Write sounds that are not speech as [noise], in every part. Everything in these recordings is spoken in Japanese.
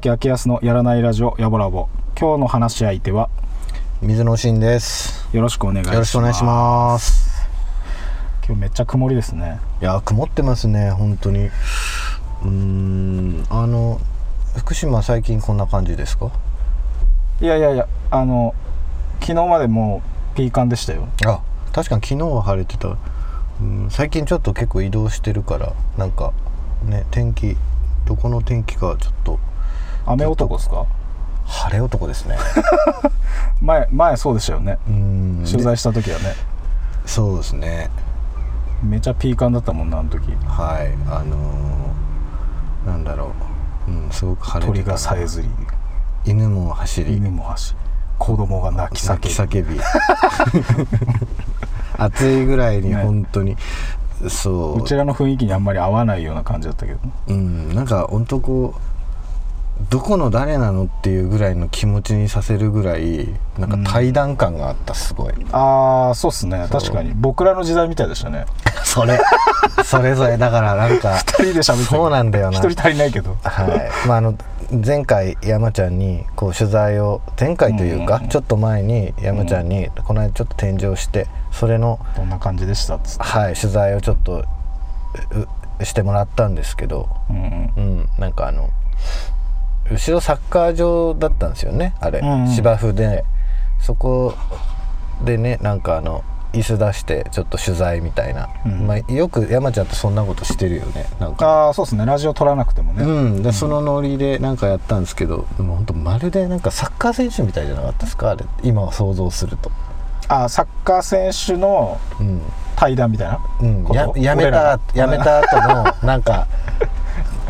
山崎明康のやらないラジオやぼらぼ。今日の話し相手は水野真です。よろしくお願いします。よろしくお願いします。今日めっちゃ曇りですね。いや曇ってますね本当に。うーんあの福島最近こんな感じですか？いやいやいやあの昨日までもうピーカンでしたよ。あ確かに昨日は晴れてた。うん最近ちょっと結構移動してるからなんかね天気どこの天気かちょっと雨男ですか？晴れ男ですね。[laughs] 前前そうでしたよね。うん。取材した時はね。そうですね。めちゃピーカンだったもんなあの時。はい。あのーなんだろう。うんすごく晴れて鳥たがさえずり。犬も走り。犬も走り。子供が泣き叫泣びき叫び。[laughs] 暑いぐらいにね。本当に、そう。うちらの雰囲気にあんまり合わないような感じだったけどうん。なんか本当こうどこの誰なのっていうぐらいの気持ちにさせるぐらいなんか対談感があったすごい、ああそうっすね。確かに。僕らの時代みたいでしたね。それ [laughs] それぞれ。だからなんか二人で喋ってそうなんだよな。一人足りないけど。はい、まああの前回山ちゃんにこう取材を前回というか、ちょっと前に山ちゃんにこの間ちょっと展示をしてそれのどんな感じでしたっつって。はい取材をちょっとうしてもらったんですけど、うんうん。うん、なんかあの後ろサッカー場だったんですよねあれ、うんうん。芝生で。そこでねなんかあの椅子出してちょっと取材みたいな、うん。まあ、よく山ちゃんってそんなことしてるよねなんか。ああそうですね。ラジオ撮らなくてもね、うん、でそのノリでなんかやったんですけどでも本当まるでなんかサッカー選手みたいじゃなかったですか？あれ。今は想像すると、ああサッカー選手のうん。対談みたいなうん、ややめたやめた後のなんか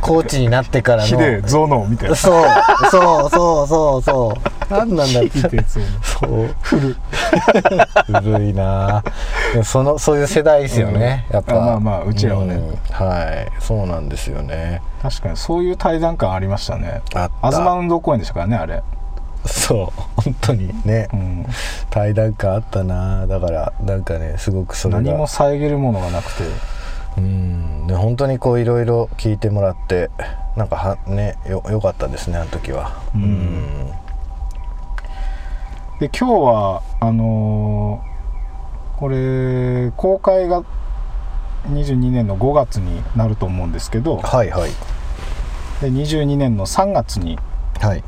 コーチになってからのヒデゾノみたいな。そうそうそうそうそう。何なんだろうヒデゾノそう。古古いな。そのそういう世代ですよね、うん。やっぱ。まあまあうちらはね。ん。はい。そうなんですよね。確かにそういう対談感ありましたね。あった。東運動公園でしたからねあれ。そう。本当に。ね、うん。対談感あったな。だからなんかねすごくそれが。何も遮るものがなくてうん。で本当にこういろいろ聞いてもらってなんかはねよよかったですねあの時は。うん。で今日はあのーこれ公開が22年の5月になると思うんですけどはいはい。で22年の3月にはい。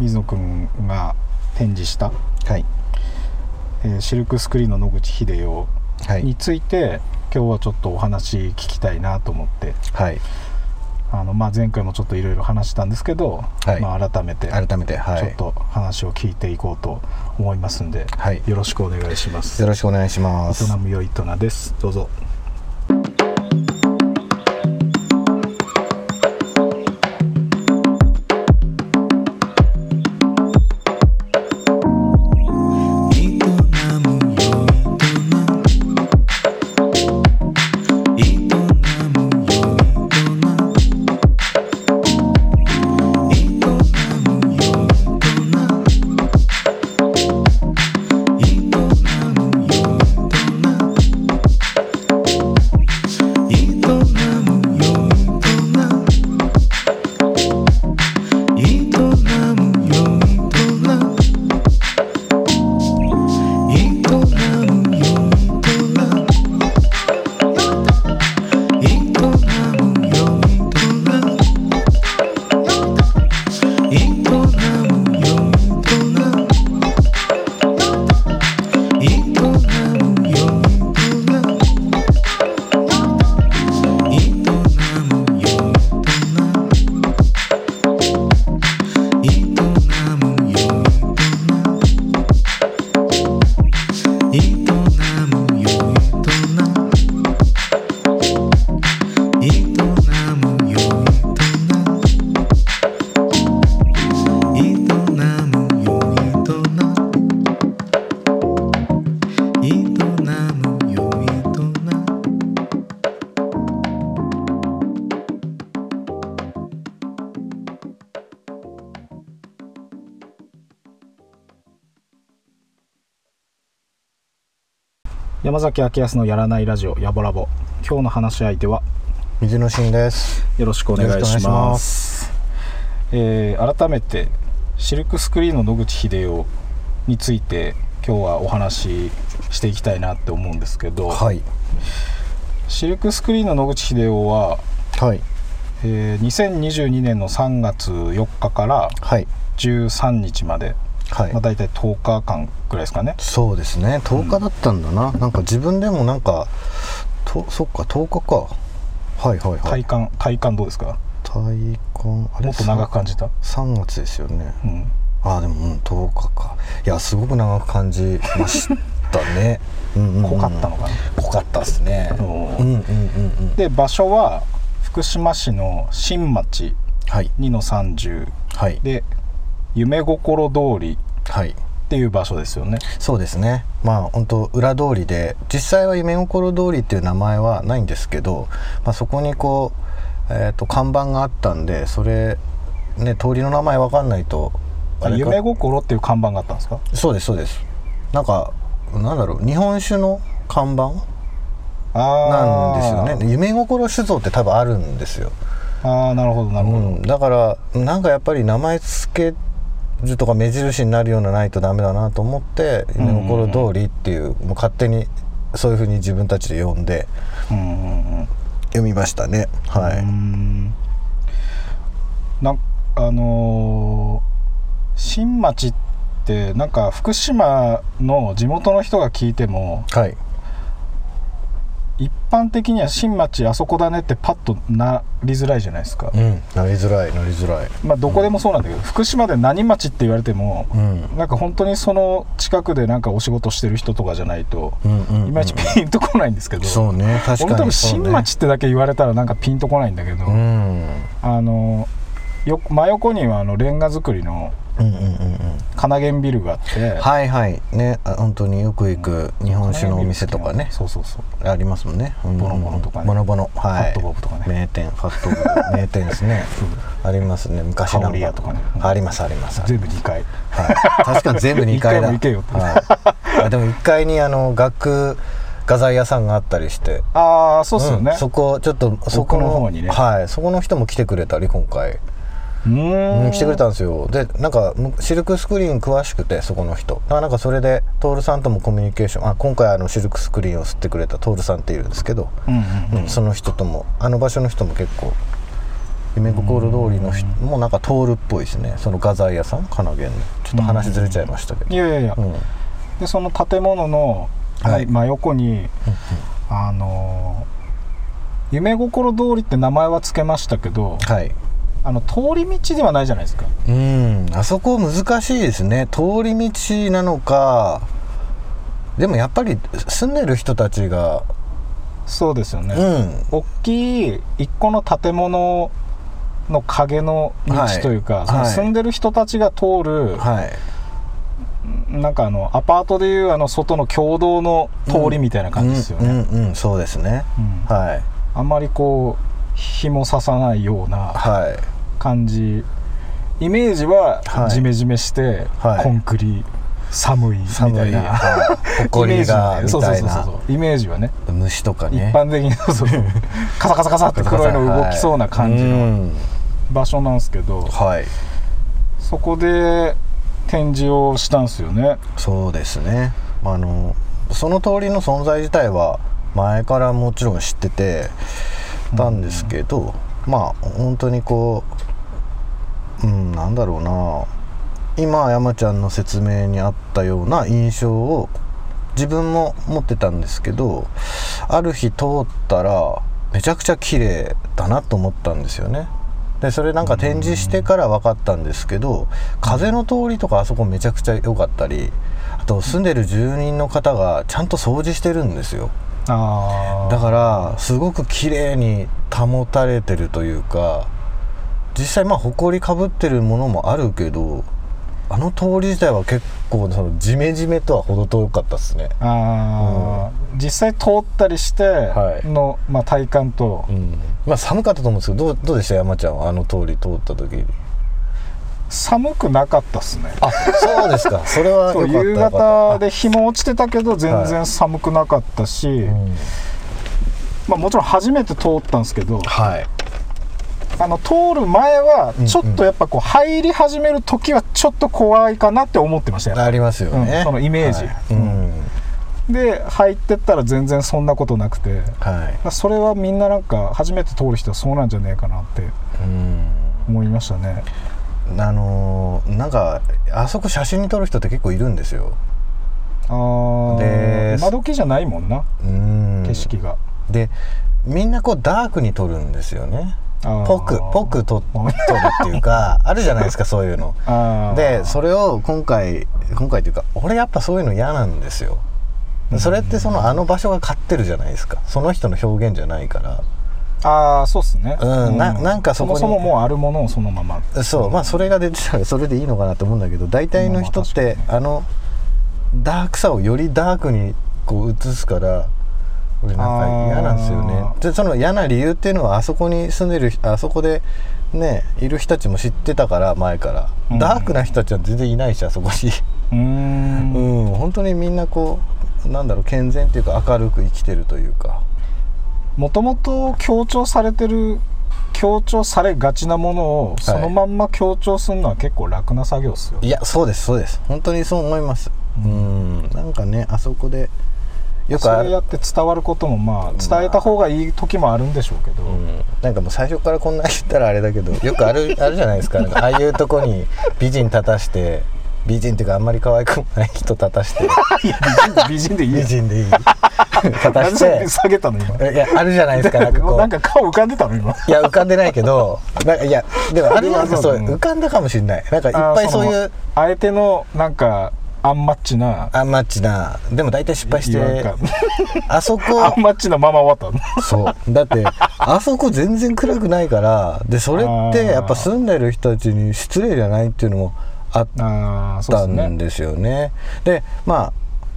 水野くんが展示した、はい。えーシルクスクリーンの野口英世はい。について今日はちょっとお話聞きたいなと思って。はい。あの、まあ、前回もちょっといろいろ話したんですけど、はい。まあ、改めて改めてはい。ちょっと話を聞いていこうと思いますんで、はい。よろしくお願いします。よろしくお願いします。営むよいとなです。どうぞ山崎明康のやらないラジオやぼらぼ今日の話し相手は水野真です。よろしくお願いしまます。えー改めてシルクスクリーンの野口英世について今日はお話ししていきたいなって思うんですけど、はい。シルクスクリーンの野口英世は、はい。えー2022年の3月4日からはい。13日まで、はい、まあ、大体10日間くらいですかね。そうですね。10日だったんだな、なんか自分でもなんかとそっか10日か。はいはいはい。体感体感どうですか？体感あれ？もっと長く感じた、3月ですよね。うん、ああでも、うん、10日か。いやすごく長く感じましたね。[laughs] うんうんうん。濃かったのかな、濃かったですね。うんうんうんうんうん。で場所は福島市の新町はい。2の30はい。で夢心通りはい。っていう場所ですよね。そうですね。まあ本当裏通りで実際は夢心通りっていう名前はないんですけど、まあ、そこにこう、えー、と看板があったんでそれね通りの名前わかんないと夢心っていう看板があったんですか？そうですそうです。なんかなんだろう日本酒の看板？なんですよね。夢心酒造って多分あるんですよ、あーあーなるほどなるほど、うん、だからなんかやっぱり名前付けるとか目印になるようなないとダメだなと思って「うん夢心通り」っていうもう勝手にそういうふうに自分たちで呼んでうんうんうん読みましたね。はい。ん。なんあのー新町ってなんか福島の地元の人が聞いてもはい一般的には新町あそこだねってパッとなりづらいじゃないですか、うんなりづらいなりづらい。まあどこでもそうなんだけど、福島で何町って言われても、うん。なんか本当にその近くでなんかお仕事してる人とかじゃないと、うんうんうん。いまいちピンとこないんですけど、そうね確かに俺多分新町ってだけ言われたらなんかピンとこないんだけど、うん。あのよ真横にはあのレンガ造りの金源ビルがあって、はいはい。ねあ本当によく行く日本酒のお店とかね。そうそうそう。ありますもんね。うん。ボノボノとかね。ボノボノ。はい。ファットボブとかね。名店ファットボブ [laughs] 名店ですね。ありますね。昔香り屋とかね。ありますあります。全部2階。はい、確かに全部2階だ。でも1階にあの学画材屋さんがあったりして。ああそうっすよね、ん。そこちょっとそこ奥の方にね。はい。そこの人も来てくれたり今回、うん。ん、来てくれたんですよ。でなんかむシルクスクリーン詳しくてそこの人。だからなんかそれで徹さんともコミュニケーションあ今回あのシルクスクリーンを吸ってくれた徹さんっているんですけど、うんうんうん。うんその人ともあの場所の人も結構夢心通りの人もなんか通るっぽいですね。その画材屋さん金源の。ちょっと話ずれちゃいましたけど。いやいやいや、うん。でその建物の、はい。真横にあのー夢心通りって名前は付けましたけどはいあの通り道ではないじゃないですか。うんあそこ難しいですね。通り道なのか。でもやっぱり住んでる人たちが。そうですよね、うん。大きい一個の建物の影の道はいというか、そのはい。住んでる人たちが通る、はい。なんかあのアパートでいうあの外の共同の通りみたいな感じですよね、うんうんうんそうですね。うん。はい。あんまりこう日もささないようなはい感じ。イメージははい。ジメジメして、はい。コンクリ寒いみた寒い。いな、はい。イメージはね。そうそうそうそうイメージはね。虫とか一ね般的にそうそう [laughs] カサカサカサって黒いの動きそうな感じうのん。場所なんですけど、はい。そこで展示をしたんですよね。そうですね。あのその通りの存在自体は前からもちろん知っててたんですけど、まあ本当にこううんなんだろうな。今山ちゃんの説明にあったような印象を自分も持ってたんですけどある日通ったらめちゃくちゃ綺麗だなと思ったんですよね。でそれなんか展示してから分かったんですけど風の通りとかあそこめちゃくちゃ良かったりあと住んでる住人の方がちゃんと掃除してるんですよ。だからすごく綺麗に保たれてるというか実際まあ埃かぶってるものもあるけどあの通り自体は結構そのジメジメとは程遠かったですね。あー実際通ったりしてはい。の、まあ、体感と。うん。まあ寒かったと思うんですけどどうどうでした？山ちゃんは？あの通り通った時に。寒くなかったっすね。あそうですか。[laughs] それは夕方で日も落ちてたけど全然寒くなかったし、うん。まあ、もちろん初めて通ったんですけどはいあの通る前はうんちょっとやっぱこう入り始める時はちょっと怖いかなって思ってましたよ。ありますよね、うんそのイメージ。はい。うん。で入ってったら全然そんなことなくて。はい。それはみんななんか初めて通る人はそうなんじゃねえかなってうん。思いましたね。あのーなんかあそこ写真に撮る人って結構いるんですよ。あー。で今時じゃないもんな。うん。景色が、でみんなこうダークに撮るんですよねぽくぽく撮撮るっていうか [laughs] あるじゃないですかそういうの。でそれを今回今回というか俺やっぱそういうの嫌なんですよ。それってそのあの場所が勝ってるじゃないですか。その人の表現じゃないから。ああそうっすね。うんななんかそこにもそももうあるものをそのまま。そうまあそれが出てたらそれでいいのかなと思うんだけど大体の人ってあのダークさをよりダークにこう映すから俺なんか嫌なんですよね。あでその嫌な理由っていうのはあそこに住んでるあそこでねいる人たちも知ってたから前から、うん。ダークな人たちは全然いないしあそこに。うーん。[laughs] うん。本当にみんなこうなんだろう健全っていうか明るく生きてるというか。もともと強調されてる強調されがちなものをそのまんま強調するのは結構楽な作業っすよ、いやそうですそうです。本当にそう思います。うん。なんかねあそこでよくそれやって伝わることもまあ伝えた方がいい時もあるんでしょうけど、うん。なんかもう最初からこんな言ったらあれだけど [laughs] よくあるあるじゃないですか。ああいうとこに美人立たして美人っていうかあんまり可愛くもない人立たして。[laughs] いや美人でいい美や人でいい。立たして。下げたの今？いやあるじゃないですか。なんかこう。なんか顔浮かんでたの今？いや浮かんでないけどなんかいやでもあるじゃなそううん。浮かんだかもしれない。なんかいっぱいそういう相手のなんかアンマッチな。アンマッチな。でも大体失敗して。あそこ。アンマッチなまま終わった。のそう。だってあそこ全然暗くないから。でそれってやっぱ住んでる人たちに失礼じゃないっていうのもあったんですよね。でまあ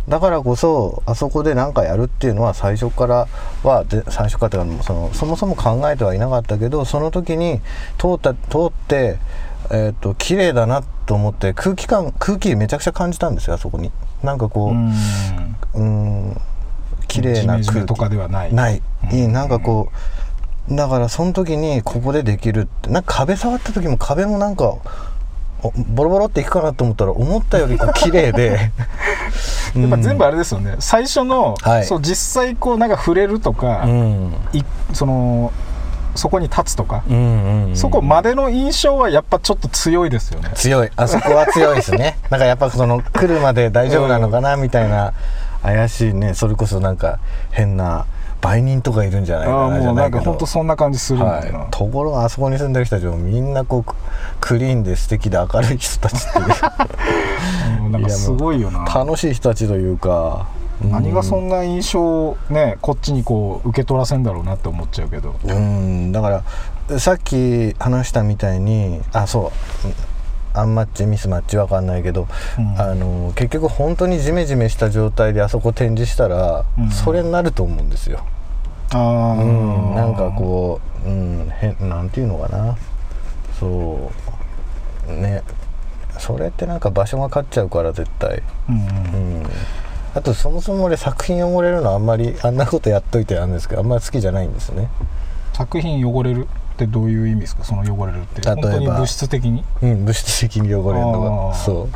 だからこそあそこで何かやるっていうのは最初からはで最初からというかそのそもそも考えてはいなかったけどその時に通った通ってえー、と綺麗だなと思って空気感空気めちゃくちゃ感じたんですよあそこに。なんかこううん。うん綺麗な空気。とかではない。ない、いいなんかこうだからその時にここでできるってなんか壁触った時も壁もなんかおボロボロっていくかなと思ったら思ったよりこう [laughs] 綺麗で。[laughs] やっぱ全部あれですよね。最初の、はい。そう実際こうなんか触れるとか、うん。いそのそこに立つとか、そこまでの印象はやっぱちょっと強いですよね。強い。あそこは強いですね。[laughs] なんかやっぱその来るまで大丈夫なのかなみたいな怪しいね。それこそなんか変な売人とかいるんじゃないかなじもうなんか本当そんな感じするはい、ところがあそこに住んでる人たちもみんなこうククリーンで素敵で明るい人たちっていう。[laughs] うんなんかすごいよな。楽しい人たちというか何がそなんな印象をねこっちにこう受け取らせんだろうなって思っちゃうけど。うん。だからさっき話したみたいにあそう。アンマッチミスマッチわかんないけど、うん。あの結局本当にジメジメした状態であそこ展示したら、うん。それになると思うんですよ、ああ、うん、なんかこう、うん、変なんていうのかな。そう。ね。それってなんか場所が勝っちゃうから絶対。う、うん。うんあとそもそも俺作品汚れるのあんまりあんなことやっといてなんですけどあんまり好きじゃないんですね。作品汚れるってどういう意味ですか？その汚れるって。例えば。本当に物質的に？うん物質的に汚れるのが。そ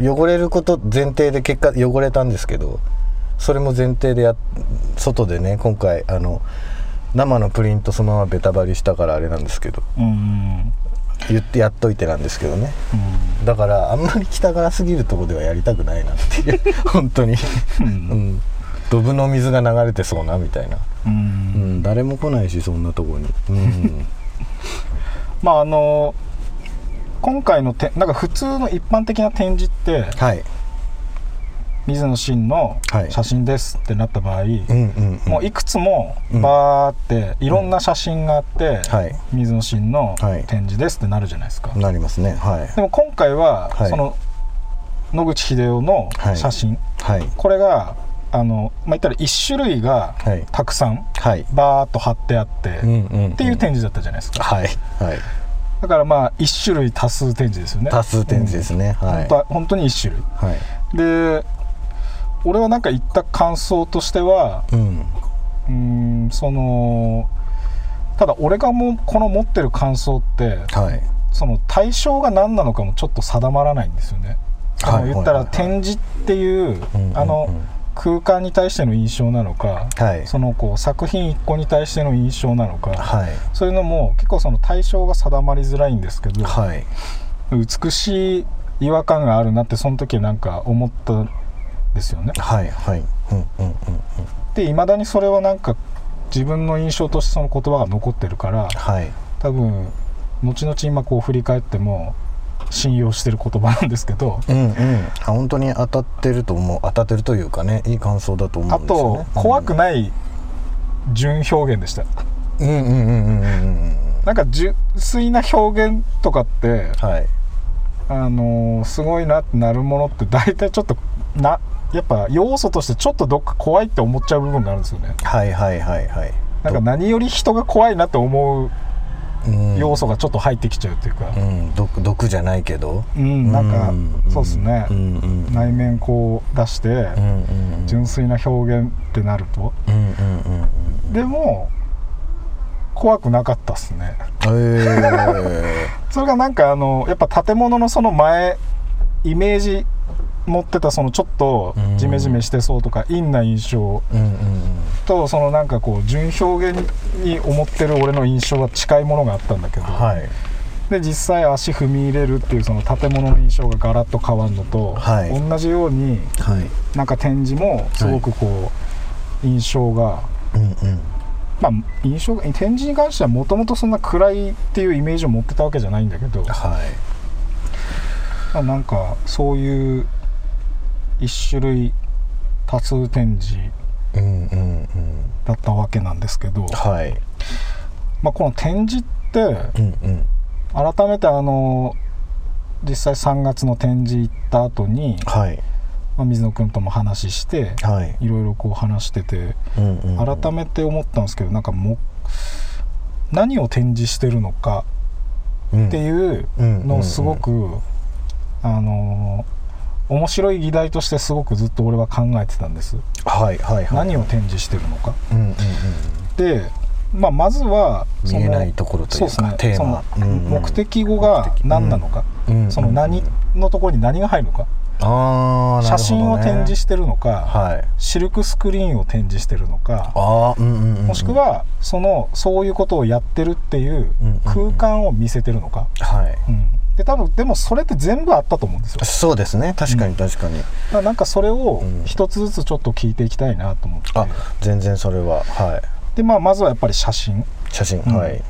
う。汚れること前提で結果汚れたんですけどそれも前提でや外でね今回あの生のプリントそのままベタ貼りしたからあれなんですけど。うんうん言ってやっといてなんですけどね。だからあんまり汚すぎるとこではやりたくないなっていう。本当に、うん。うん、ドブの水が流れてそうなみたいな、うん。うん、誰も来ないしそんなとこに、うん、[laughs] まああの今回のてなんか普通の一般的な展示ってはい水野真のはい。写真ですってなった場合、うんうん、うん、もういくつもうんバーっていろんな写真があって、はい。水野真のはい。展示ですってなるじゃないですか、なりますね。はい。でも今回は、はい。その野口英世の写真、はい。これがあの、まあ、言ったら1種類がはい。たくさんはい。バーっと貼ってあって、っていう展示だったじゃないですか。はい。はい。だからまあ1種類多数展示ですよね。多数展示ですね、うんはい。本当は本当に1種類。はい。で俺はなんか言った感想としてはうん。うーんそのただ俺がもうこの持ってる感想ってはい。その対象が何なのかもちょっと定まらないんですよね。あはいの言ったら展示っていうあの空間に対しての印象なのかはい。そのこう作品一個に対しての印象なのかはい。そういうのも結構その対象が定まりづらいんですけどはい。美しい違和感があるなってその時なんか思ったんですよね。はいはい。うんうんうんうん。でいまだにそれはなんか自分の印象としてその言葉が残ってるからはい。多分後々今こう振り返っても信用してる言葉なんですけどうんうん。あ本当に当たってると思う当たってるというかねいい感想だと思あうんですよとね怖くない純表現でした。うんうんうんうんうんうん。なんか純粋な表現とかってはい。あのーすごいなってなるものって大体ちょっとなやっぱ要素としてちょっとどっか怖いって思っちゃう部分があるんですよね。はいはいはいはい。なんか何より人が怖いなって思ううん。要素がちょっと入ってきちゃうっていうか。うん。毒毒じゃないけど。うん、なんかうんそうですね、うんうん。内面こう出してうんうんうん。純粋な表現ってなると。うんうんうんうん。でも怖くなかったっすね。えー。[laughs] それがなんかあのやっぱ建物のその前イメージ持ってたそのちょっとうん。ジメジメしてそうとか陰な印象。とそのなんかこう純表現に思ってる俺の印象は近いものがあったんだけど、うんはい。で実際足踏み入れるっていうその建物の印象がガラッと変わるのと、はい。同じようにはい。なんか展示もすごくこう、印象がうんうん。まあ印象が展示に関してはもともとそんな暗いっていうイメージを持ってたわけじゃないんだけど、はい。まあなんかそういう一種類多数展示だったわけなんですけど、はい。まあ、この展示ってうんうん。改めてあの実際3月の展示行った後に、はい。まあ、水野君とも話してはい。いろいろこう話しててうんうんうん。改めて思ったんですけどなんかもう何を展示してるのかっていうのをすごく、あの面白い議題としてすごくずっと俺は考えてたんです、はいはいはい。何を展示してるのか。うんうんうん。で、まあ、まずは見えないところというかそうですね。テーマ。そのうんうん。目的語が何なのか、うんその何のところに何が入るのか、ああ写真を展示してるのか、はい。シルクスクリーンを展示してるのかああうんうんうん。もしくはそのそういうことをやってるっていううん。空間を見せてるのか、はい。うんで多分でもそれって全部あったと思うんですよ。だそうですね。確かに確かに、からなんかそれをうん。一つずつちょっと聞いていきたいなと思って、あ全然それははい。でまあまずはやっぱり写真。写真、うん。はい。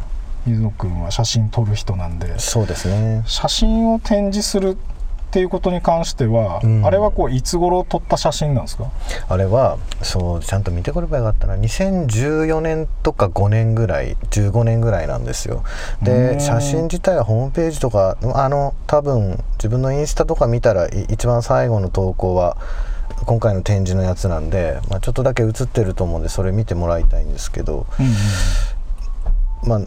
水野君は写真撮る人なんで。そうですね。写真を展示するっていうことに関しては、うん。あれはこういつ頃撮った写真なんですか？あれはそうちゃんと見てこればよかったな。2014年とか5年ぐらい15年ぐらいなんですよ。うん。で写真自体はホームページとかあの多分自分のインスタとか見たらい一番最後の投稿は今回の展示のやつなんで、まあ、ちょっとだけ写ってると思うんでそれ見てもらいたいんですけど。まあ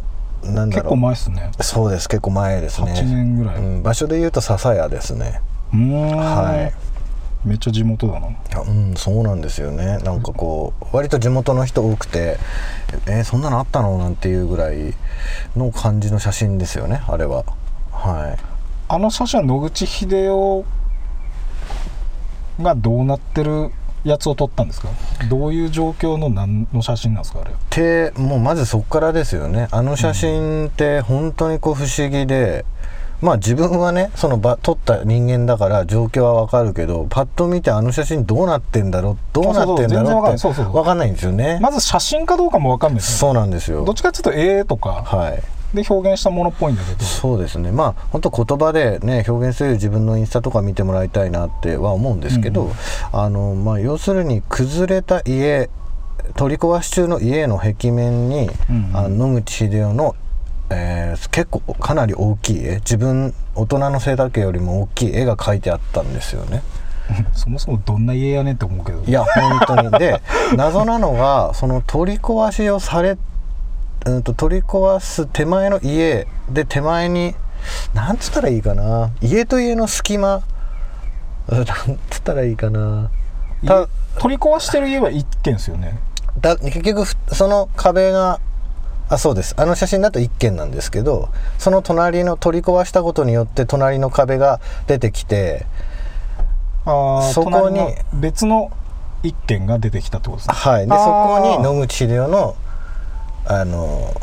なんだろう。結構前ですね。そうです。結構前ですね。8年ぐらい、ううん、場所で言うと笹屋ですね。はい。めっちゃ地元だな。あうんそうなんですよね。なんかこう割と地元の人多くてえーそんなのあったの？なんていうぐらいの感じの写真ですよねあれは。はい。あの写真は野口英世がどうなってるやつを撮ったんですか？どういう状況の何の写真なんですか？あれ。でもうまずそこからですよね。あの写真って本当にこう不思議で、まあ自分はねその場撮った人間だから状況はわかるけどパッと見てあの写真どうなってんだろう？どうなってんだろうってわかんない。んですよね。まず写真かどうかも分かんないですよそうなんですよ。どっちかっていうと絵とか。はいで表現したものっぽいんだけど。そうですね。まあ本当言葉でね表現する自分のインスタとか見てもらいたいなっては思うんですけど、うん。あのまあ要するに崩れた家取り壊し中の家の壁面に、うん。あの野口英世の、えー結構かなり大きい絵自分大人の背丈よりも大きい絵が描いてあったんですよね。[laughs] そもそもどんな家やねんって思うけど。いや本当に。で謎なのがその取り壊しをされ、うん、と取り壊す手前の家で手前になんつったらいいかな。家と家の隙間。うんなんつったらいいかな。取り壊してる家は一軒ですよね。だ結局ふその壁があそうです。あの写真だと1軒なんですけどその隣の取り壊したことによって隣の壁が出てきてあそこに別の一軒が出てきたってことですね。はい。でそこに野口英世のあの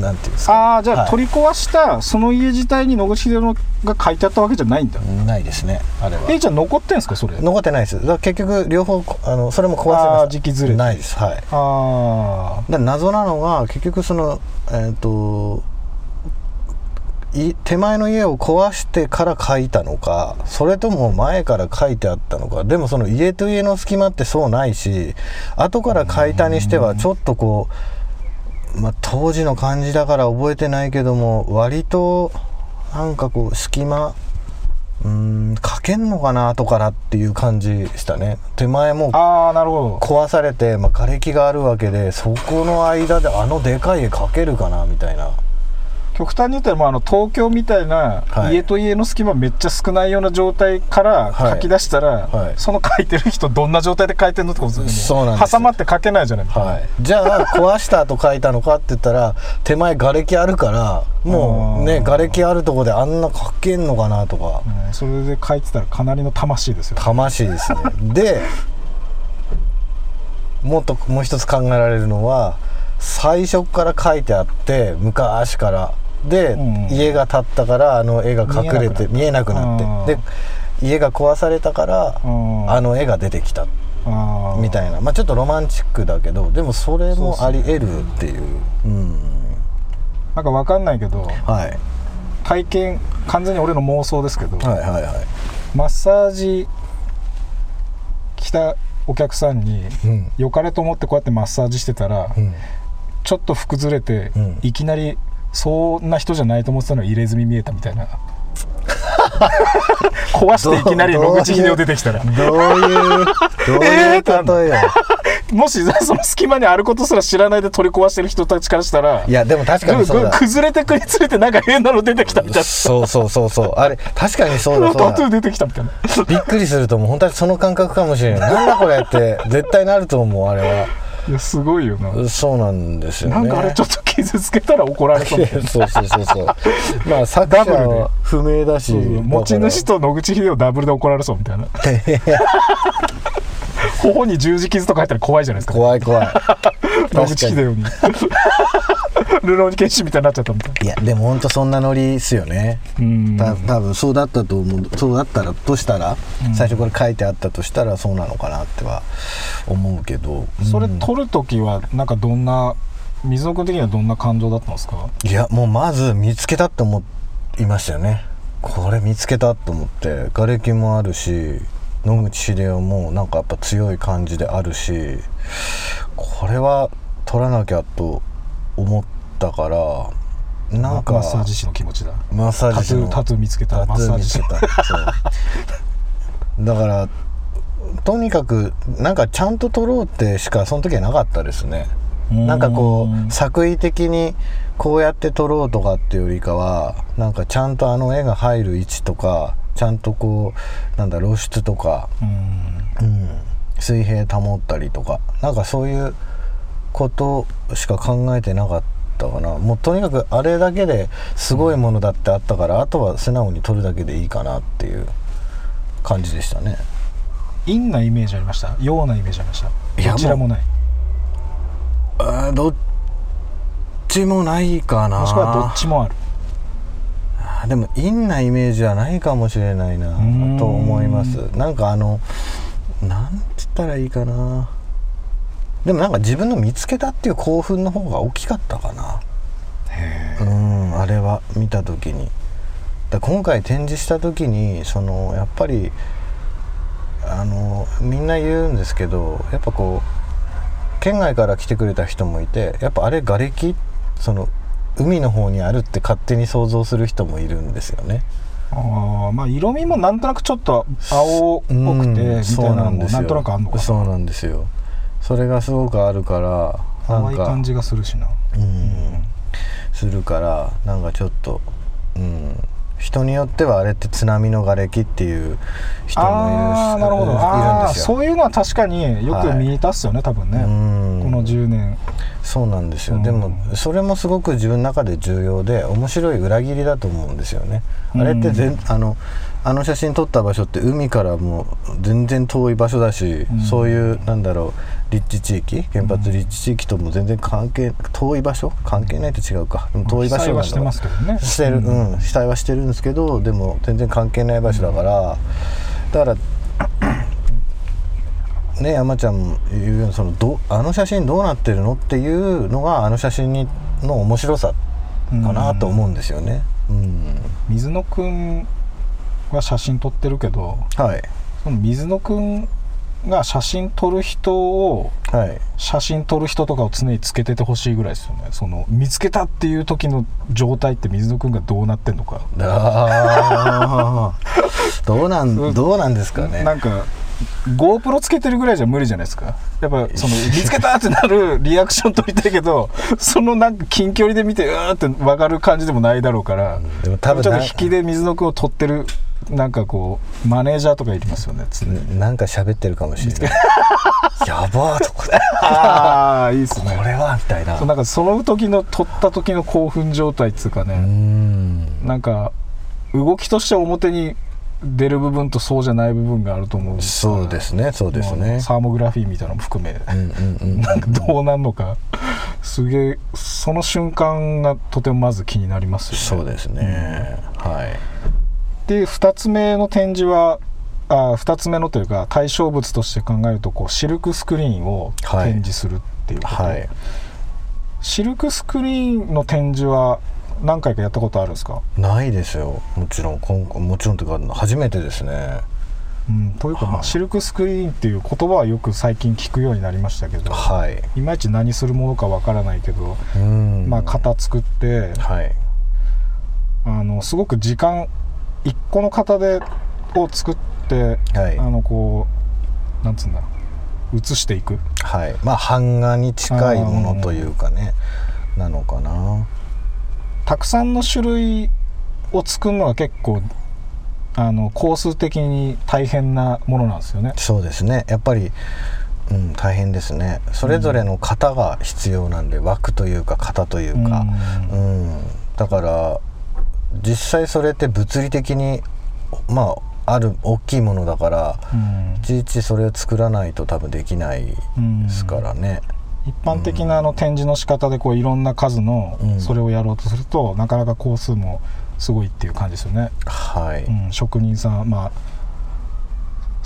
なんていうんですか。ああじゃあ、はい、取り壊したその家自体に野口英世が書いてあったわけじゃないんだ。ないですねあれは。えじゃあ残ってんですかそれ？残ってないです。だ結局両方あのそれも壊せます。時期ずれないです。はい。ああ謎なのが結局そのえっ、ー、と手前の家を壊してから書いたのかそれとも前から書いてあったのか。でもその家と家の隙間ってそうないし後から書いたにしてはちょっとこう、まあ、当時の感じだから覚えてないけども割となんかこう隙間うん書けんのかな後からっていう感じでしたね手前も壊されて、まあ、瓦礫があるわけでそこの間であのでかい絵描けるかなみたいな。極端に言ったらもうあの東京みたいな家と家の隙間めっちゃ少ないような状態から書き出したら、はい。はい、その書いてる人どんな状態で書いてるのってことですよね。挟まって書けないじゃないですか、はい、じゃあ壊した後書いたのかって言ったら手前瓦礫あるからもうね瓦礫あるとこであんな書けんのかなとか、うん、それで書いてたらかなりの魂ですよ、ね、魂ですね。でもっともう一つ考えられるのは最初から書いてあって昔からで、うん、家が建ったからあの絵が隠れて見えなくなって。で家が壊されたからあの絵が出てきたみたいな。まあちょっとロマンチックだけどでもそれもありえるっていう。うん、なんか分かんないけど、はい、体験完全に俺の妄想ですけど、はいはいはい、マッサージ来たお客さんに、うん、よかれと思ってこうやってマッサージしてたら、うん、ちょっと服ずれて、うん、いきなりそんな人じゃないと思ってたの入れ墨見えたみたいな。[laughs] 壊していきなり野口英世出てきたら。どういうどういう例えよもしその隙間にあることすら知らないで取り壊してる人たちからしたらいやでも確かにそうだ。崩れてくりつれてなんか変なの出てきたみたいな。そうそうそうそう。あれ確かにそうだそうだ。出てきたみたいな。びっくりするともう本当にその感覚かもしれないなんだこれって絶対なると思うあれはいやすごいよな。そうなんですよね。なんかあれちょっと傷つけたら怒られそう [laughs] そうそうそうそう。まあ作者は不明だし持ち主と野口英世ダブルで怒られそうみたいな。[laughs] 頬に十字傷とか入ったら怖いじゃないですか。怖い怖い。[laughs] 野口英世に [laughs] ルローニケンシみたいになっちゃったみたいいやでも本当そんなノリっすよね。うん。た多分そうだったと思う。そうだったらとしたら、うん、最初から書いてあったとしたらそうなのかなっては思うけど、それ撮る時はなんかどんな水野君的にはどんな感情だったんですか？いやもうまず見つけたって思いましたよね。これ見つけたと思って。瓦礫もあるし野口英世もなんかやっぱ強い感じであるしこれは取らなきゃと思ったからなんかマッサージ師の気持ちだ。マッサージ師のタトゥー見つけた。タトゥー見つけた。だからとにかくなんかちゃんと撮ろうってしかその時はなかったですね。なんかこう作為的にこうやって撮ろうとかっていうよりかはなんかちゃんとあの絵が入る位置とかちゃんとこうなんだ露出とか、うん、水平保ったりとかなんかそういうことしか考えてなかったかな。もうとにかくあれだけですごいものだってあったから、あとは素直に撮るだけでいいかなっていう感じでしたね。陰なイメージありました？陽なイメージありました？どちらもない。あどっちもないかな。もしくはどっちもある。でも陰なイメージはないかもしれないなと思います。なんかあのなんつったらいいかなでもなんか自分の見つけたっていう興奮の方が大きかったかな。うんあれは見た時に。だ今回展示した時にそのやっぱりあのみんな言うんですけどやっぱこう県外から来てくれた人もいてやっぱあれ瓦礫？その海の方にあるって勝手に想像する人もいるんですよね。あまあ色味もなんとなくちょっと青っぽくてみたいなのもなんとなくあるのかな。そうなんですよそれがすごくあるから淡い感じがするしな。うん、するからなんかちょっとうん。人によってはあれって津波の瓦礫っていう人もいるあなるほど。あそういうのは確かによく見えたっすよね、はい、多分ね。この10年そうなんですよ、うん、でもそれもすごく自分の中で重要で面白い裏切りだと思うんですよね、あれって全あのあの写真撮った場所って海からも全然遠い場所だし、うん、そういうなんだろう立地地域原発立地地域とも全然関係遠い場所？関係ないと違うか。でも遠い場所はしてますけどね。してる。うん。被災はしてるんですけどでも全然関係ない場所だから、だからね山ちゃん言うようにそのどあの写真どうなってるのっていうのがあの写真にの面白さかなと思うんですよね。うん、水野くんは写真撮ってるけど、はい、その水野くんが写真撮る人を、はい、写真撮る人とかを常につけててほしいぐらいですよね。その見つけたっていう時の状態って水野君がどうなってんのか。あどうなんどうなんですかね。なんか GoPro つけてるぐらいじゃ無理じゃないですか？やっぱその見つけたってなるリアクション撮りたいけどそのなんか近距離で見てうーって分かる感じでもないだろうから、でも多分ちょっと引きで水野君を撮ってるなんかこうマネージャーとかいりますよねなんか喋ってるかもしれない。[laughs] やばーとか。ああいいっすね。これはみたいな。なんかその時の撮った時の興奮状態っつうかね。なんか動きとして表に出る部分とそうじゃない部分があると思うそうですねそうですね。サーモグラフィーみたいなのも含め、[laughs] なんかどうなんのか。すげえその瞬間がとてもまず気になりますよね。そうですね、うん、はい。で2つ目の展示はあ2つ目のというか対象物として考えるとこうシルクスクリーンを展示するっていうこと、はいはい、シルクスクリーンの展示は何回かやったことあるんですか？ないですよ。もちろん今もちろんというか初めてですね。うん、というか、まあ、シルクスクリーンっていう言葉はよく最近聞くようになりましたけど、はい、いまいち何するものかわからないけど、まあ、型作って、はい、あのすごく時間一個の型でを作って、はい、あのこうなんつうんだ写していく。はい。まあ版画に近いものというかねなのかなたくさんの種類を作るのは結構あの工数的に大変なものなんですよね。そうですね。やっぱりうん、大変ですね。それぞれの型が必要なんで、うん、枠というか型というか、うん、うん、だから実際それって物理的にまあある大きいものだから、うん、いちいちそれを作らないと多分できないですからね。一般的なあの展示の仕方でこういろんな数のそれをやろうとすると、なかなか工数もすごいっていう感じですよね。はい、うん、職人さんまあ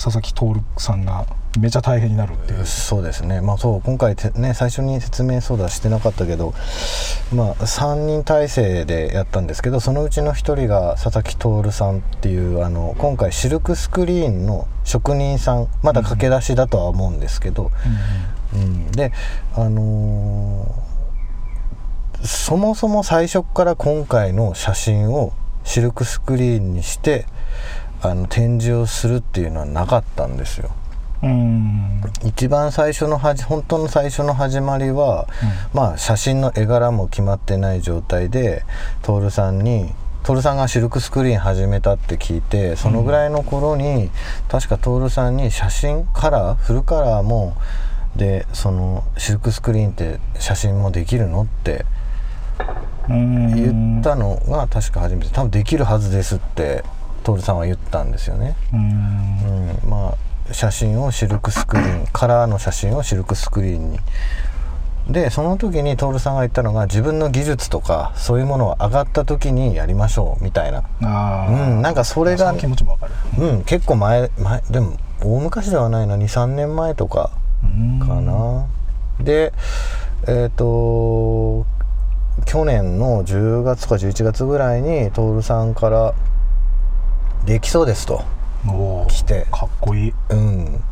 佐々木徹さんがめちゃ大変になるっていう。そうですね。まあそう今回ね最初に説明そうだしてなかったけどまあ3人体制でやったんですけどそのうちの1人が佐々木徹さんっていうあの今回シルクスクリーンの職人さんまだ駆け出しだとは思うんですけど、うん、うん、であのー、そもそも最初から今回の写真をシルクスクリーンにしてあの展示をするっていうのはなかったんですよ。一番最初のはじ本当の最初の始まりは、うん、まあ写真の絵柄も決まってない状態で徹さんに徹さんがシルクスクリーン始めたって聞いてそのぐらいの頃に、うん、確か徹さんに写真カラーフルカラーもでそのシルクスクリーンって写真もできるのって言ったのが確か初めて多分できるはずですって徹さんは言ったんですよね。うん、まあ写真をシルクスクリーンカラーの写真をシルクスクリーンに。でその時に徹さんが言ったのが自分の技術とかそういうものが上がった時にやりましょうみたいな。うん、なんかそれが気持ちもかる、うん、結構前前でも大昔ではないな。23年前とかかな。でえっ、ー、と去年の10月か11月ぐらいに徹さんから「できそうです」と。来て。かっこいい、うん、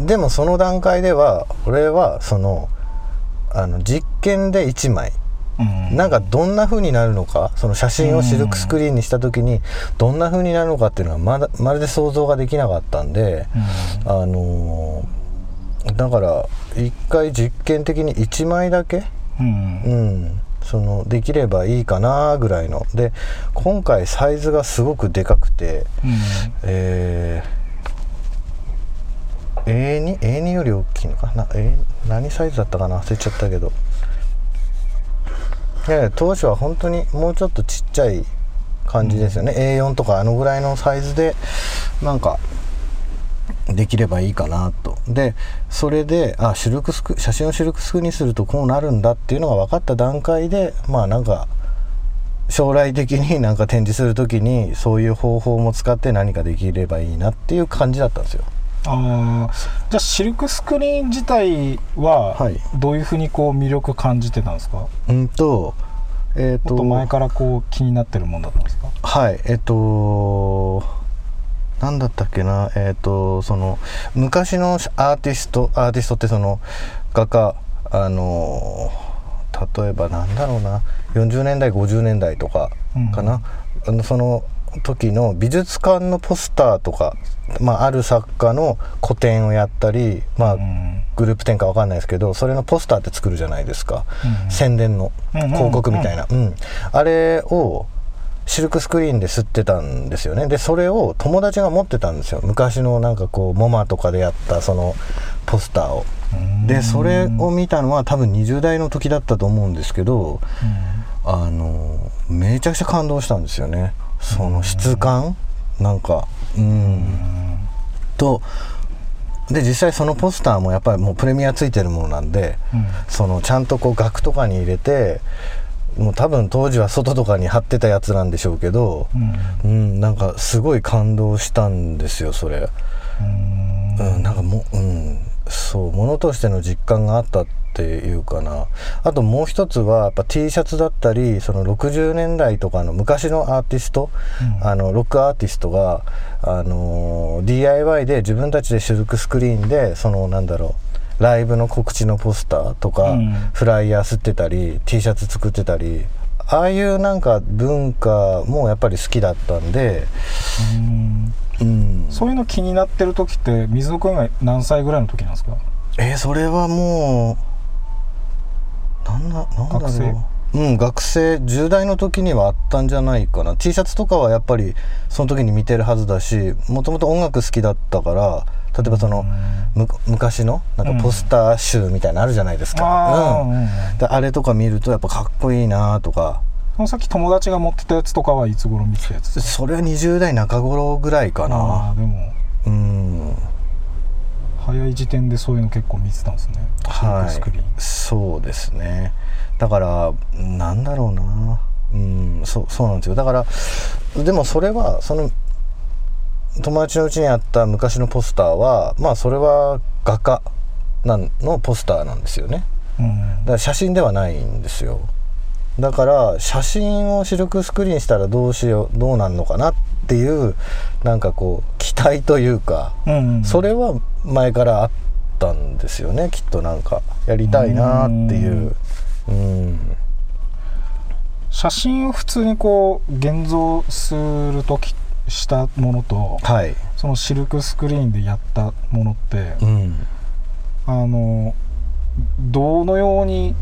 でもその段階では俺はそのあの実験で1枚。なんかどんな風になるのかその写真をシルクスクリーンにした時にどんな風になるのかっていうのはまだまるで想像ができなかったんで、あのー、だから一回実験的に1枚だけ、うん、うん。そのできればいいかなぐらいの。で今回サイズがすごくでかくて、うん、えー、A2 A2 より大きいのかな？A 何サイズだったかな？忘れちゃったけど。いやいや当初は本当にもうちょっとちっちゃい感じですよね、うん、A4 とかあのぐらいのサイズでなんかできればいいかなと。でそれであシルクスク写真をシルクスクにするとこうなるんだっていうのが分かった段階でまあなんか将来的に [laughs] なんか展示する時にそういう方法も使って何かできればいいなっていう感じだったんですよ。あじゃあシルクスクリーン自体はどういうふうにこう魅力感じてたんですか、うんとえーと、と前からこう気になってるもんだったんですか？はいえっ、ー、と何だったっけな？えっ、ー、とその昔のアーティストアーティストってその画家あの例えばなんだろうな？40年代50年代とかかな、うん、あのその時の美術館のポスターとか、まあ、ある作家の個展をやったり、まあ、グループ展か分かんないですけどそれのポスターって作るじゃないですか、うん、宣伝の広告みたいな、うん、あれをシルクスクリーンで吸ってたんですよね。でそれを友達が持ってたんですよ。昔のなんかこうモマとかでやったそのポスターを。でそれを見たのは多分20代の時だったと思うんですけどあのめちゃくちゃ感動したんですよね。その質感？なんかうん。とで実際そのポスターもやっぱりもうプレミアついてるものなんで、うん、そのちゃんとこう額とかに入れてもう多分当時は外とかに貼ってたやつなんでしょうけど、うん、うん、なんかすごい感動したんですよそれ。うん、なんかもう、うん、そうものとしての実感があったっていうかな。あともう一つはやっぱ T シャツだったりその60年代とかの昔のアーティスト、うん、あのロックアーティストが、あの DIY で自分たちでシルクスクリーンでそのなんだろうライブの告知のポスターとか、うん、フライヤー吸ってたり T シャツ作ってたりああいうなんか文化もやっぱり好きだったんで、うん、そういうの気になってる時って水野君が何歳ぐらいの時なんですか？えー、それはもうなんだなんだろう。うん学生10代の時にはあったんじゃないかな。T シャツとかはやっぱりその時に見てるはずだしもともと音楽好きだったから例えばその昔のなんかポスター集みたいなのあるじゃないですか、うん、うん、であれとか見るとやっぱかっこいいなとか。そのさっき友達が持ってたやつとかはいつ頃見てたやつそれは20代中頃ぐらいかな。でも。うん。早い時点でそういうの結構見てたんですね。はい。そうですね。だからなんだろうな。うんそうそうなんですよ。だからでもそれはその友達のうちにあった昔のポスターはまあそれは画家なんのポスターなんですよね、うん、だから写真ではないんですよ。だから写真をシルクスクリーンしたらどうしようどうなんのかなっていうなんかこう期待というか、うんうん、それは前からあったんですよね。きっとなんかやりたいなっていう。うん。写真を普通にこう現像する時したものと、はい、そのシルクスクリーンでやったものって、うん、あのどのように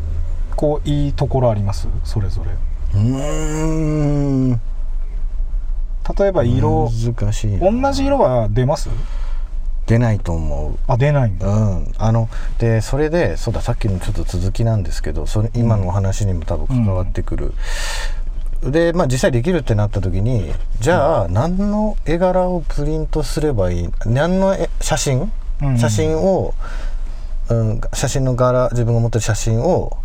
こういいところあります？それぞれ。うん。例えば色。難しい同じ色は出ます？出ないと思う。あ出ないんだ。うん。あのでそれでそうださっきのちょっと続きなんですけどそれ今のお話にも多分関わってくる、うん、でまあ実際できるってなった時にじゃあ、何の絵柄をプリントすればいい？何の写真、写真をうん、写真の柄自分が持ってる写真を、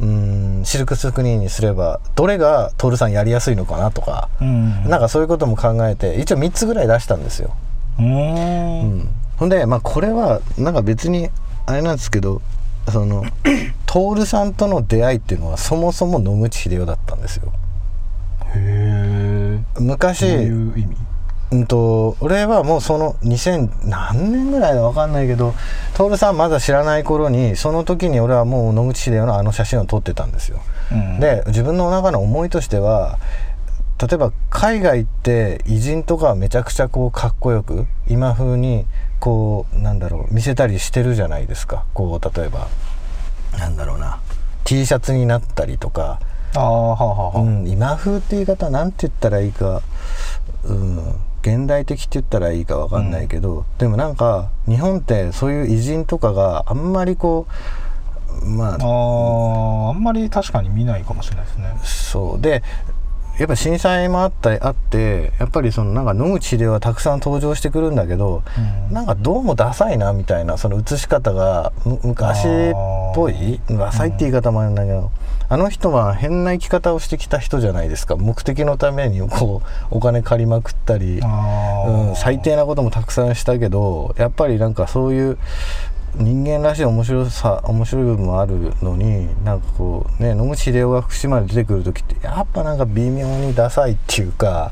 うん、ん、シルクスクリーンにすればどれが徹さんやりやすいのかなとか、うん、なんかそういうことも考えて一応3つぐらい出したんですよ。うん、ほんで、まあ、これはなんか別にあれなんですけどその [clears throat] 徹さんとの出会いっていうのはそもそも野口英世だったんですよ。昔。どうんと俺はもうその2000何年ぐらいだ分かんないけど徹さんまだ知らない頃にその時に俺はもう野口英世のあの写真を撮ってたんですよ、うん、で自分の中の思いとしては例えば海外って偉人とかはめちゃくちゃこうかっこよく今風にこうなんだろう見せたりしてるじゃないですか。こう例えばなんだろうな T シャツになったりとかあははは、うん、今風って言い方なんて言ったらいいかうん現代的って言ったらいいか分かんないけど、うん、でもなんか日本ってそういう偉人とかがあんまりこうまあああんまり確かに見ないかもしれないですね。そう。でやっぱ震災もあったりあってやっぱりそのなんか野口英世はたくさん登場してくるんだけど、うん、なんかどうもダサいなみたいなその写し方が昔っぽいダサいって言い方もあるんだけど、うん、あの人は変な生き方をしてきた人じゃないですか。目的のためにこうお金借りまくったり、うん、最低なこともたくさんしたけどやっぱりなんかそういう人間らしい面白さ面白い部分もあるのになんかこうね野口英世が福島で出てくる時ってやっぱなんか微妙にダサいっていうか、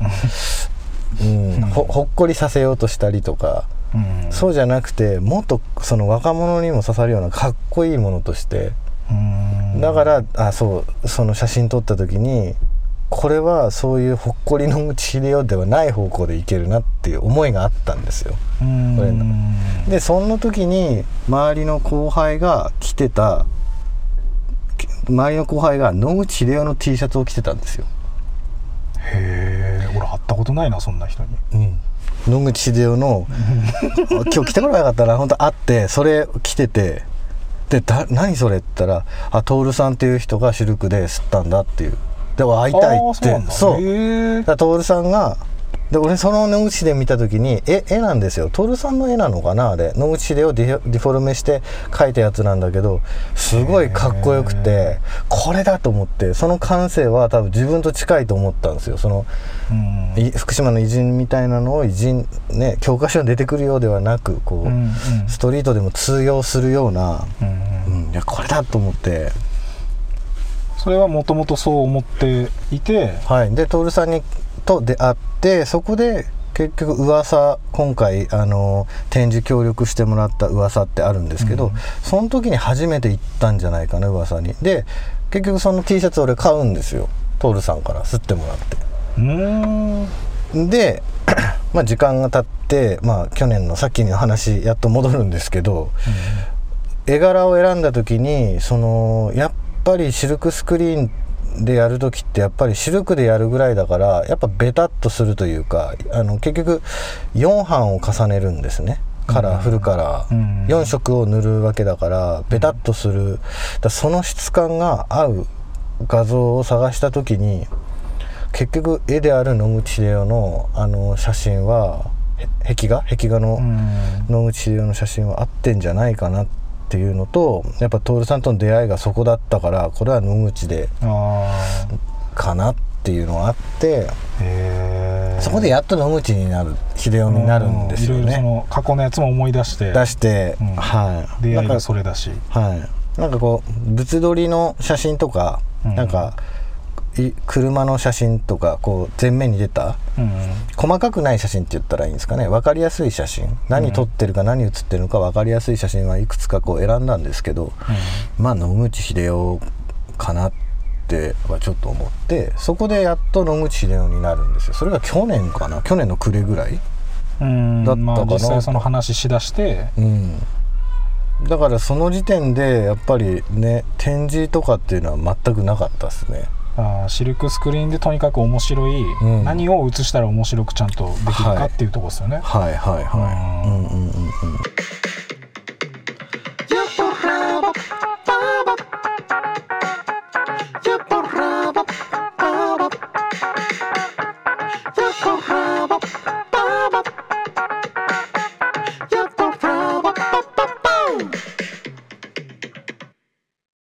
[laughs] うん、ほほっこりさせようとしたりとか、うん、そうじゃなくてもっとその若者にも刺さるようなかっこいいものとして、うん、だからあそうその写真撮った時にこれはそういうほっこりの治療ではない方向でいけるなっていう思いがあったんですよ。でそんな時に周りの後輩が着てた周りの後輩が野口英世の T シャツを着てたんですよ。へえ俺会ったことないなそんな人に。うん野口英世の [laughs] 今日来てもらえなかったら本当会ってそれ着ててでだ何それって言ったら「あ徹さんっていう人がシルクで吸ったんだ」っていうでも会いたいって。そうだ。徹さんがで俺その野口で見た時に絵絵なんですよ。徹さんの絵なのかなあれ。野口でをディフォルメして描いたやつなんだけどすごいかっこよくてこれだと思ってその感性は多分自分と近いと思ったんですよ。その、うん、福島の偉人みたいなのを偉人ね教科書に出てくるようではなくこう、うんうん、ストリートでも通用するような、うん、うん、いやこれだと思ってそれはもともとそう思っていて。はい。で徹さんにと出会ってそこで結局噂今回あの展示協力してもらった噂ってあるんですけど、うん、その時に初めて行ったんじゃないかな噂に。で結局その T シャツ俺買うんですよ。徹さんから吸ってもらって。で [clears throat] まあ時間が経ってまあ去年のさっきの話やっと戻るんですけど、うん、絵柄を選んだ時にそのやっぱりシルクスクリーンでやる時ってやっぱりシルクでやるぐらいだからやっぱベタっとするというかあの結局4版を重ねるんですね。カラー、フルカラー、4色を塗るわけだからベタっとする。だその質感が合う画像を探した時に結局絵である野口英世のあの写真は壁画？壁画の野口英世の写真は合ってんじゃないかなってっていうのとやっぱ徹さんとの出会いがそこだったからこれは野口でかなっていうのがあってそこでやっと野口になる秀夫になるんですよね。いろいろその過去のやつも思い出して出して、うん、はい、出会いがそれだし。はい。なんかこう物撮りの写真とか、うん、なんか車の写真とかこう前面に出た、うん、細かくない写真って言ったらいいんですかね。分かりやすい写真。何撮ってるか何写ってるのか分かりやすい写真はいくつかこう選んだんですけど、うん、まあ野口英世かなってはちょっと思ってそこでやっと野口英世になるんですよ。それが去年かな。去年の暮れぐらいだったかな、まあ、実際その話しだして、うん。だからその時点でやっぱりね展示とかっていうのは全くなかったですねあシルクスクリーンでとにかく面白い、うん、何を映したら面白くちゃんとできるかっていうとこですよね。はい、はい、はいはい。うんうんうんうん